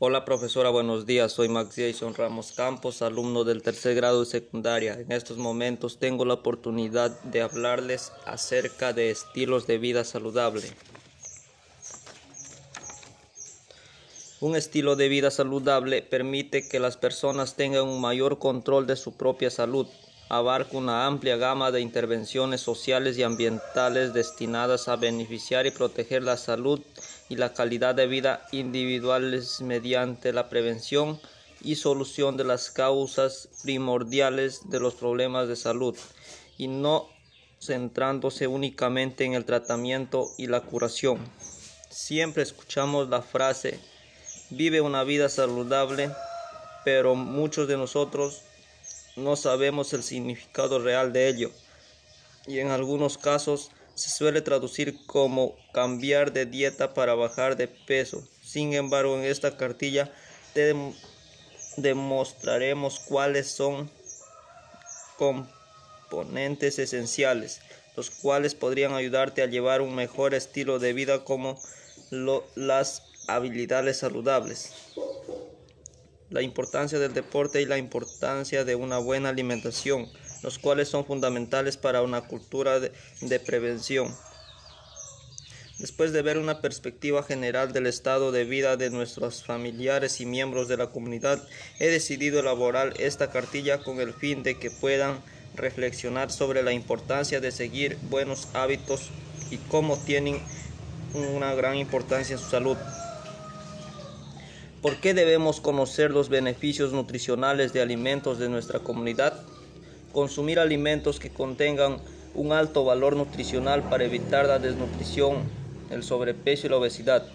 Hola profesora, buenos días. Soy Max Jason Ramos Campos, alumno del tercer grado de secundaria. En estos momentos tengo la oportunidad de hablarles acerca de estilos de vida saludable. Un estilo de vida saludable permite que las personas tengan un mayor control de su propia salud. Abarca una amplia gama de intervenciones sociales y ambientales destinadas a beneficiar y proteger la salud y la calidad de vida individuales mediante la prevención y solución de las causas primordiales de los problemas de salud y no centrándose únicamente en el tratamiento y la curación. Siempre escuchamos la frase vive una vida saludable, pero muchos de nosotros no sabemos el significado real de ello y en algunos casos se suele traducir como cambiar de dieta para bajar de peso. Sin embargo, en esta cartilla te demostraremos cuáles son componentes esenciales, los cuales podrían ayudarte a llevar un mejor estilo de vida como las habilidades saludables. La importancia del deporte y la importancia de una buena alimentación los cuales son fundamentales para una cultura de, prevención. Después de ver una perspectiva general del estado de vida de nuestros familiares y miembros de la comunidad, he decidido elaborar esta cartilla con el fin de que puedan reflexionar sobre la importancia de seguir buenos hábitos y cómo tienen una gran importancia en su salud. ¿Por qué debemos conocer los beneficios nutricionales de alimentos de nuestra comunidad? Consumir alimentos que contengan un alto valor nutricional para evitar la desnutrición, el sobrepeso y la obesidad.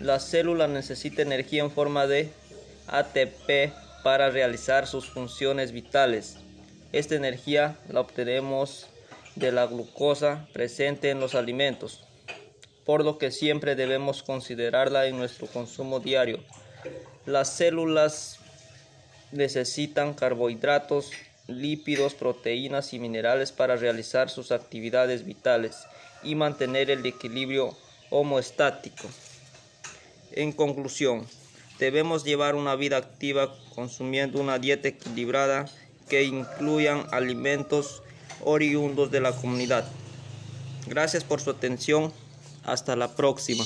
La célula necesita energía en forma de ATP para realizar sus funciones vitales. Esta energía la obtenemos de la glucosa presente en los alimentos, por lo que siempre debemos considerarla en nuestro consumo diario. Las células necesitan carbohidratos, lípidos, proteínas y minerales para realizar sus actividades vitales y mantener el equilibrio homoestático. En conclusión, debemos llevar una vida activa consumiendo una dieta equilibrada que incluyan alimentos oriundos de la comunidad. Gracias por su atención. Hasta la próxima.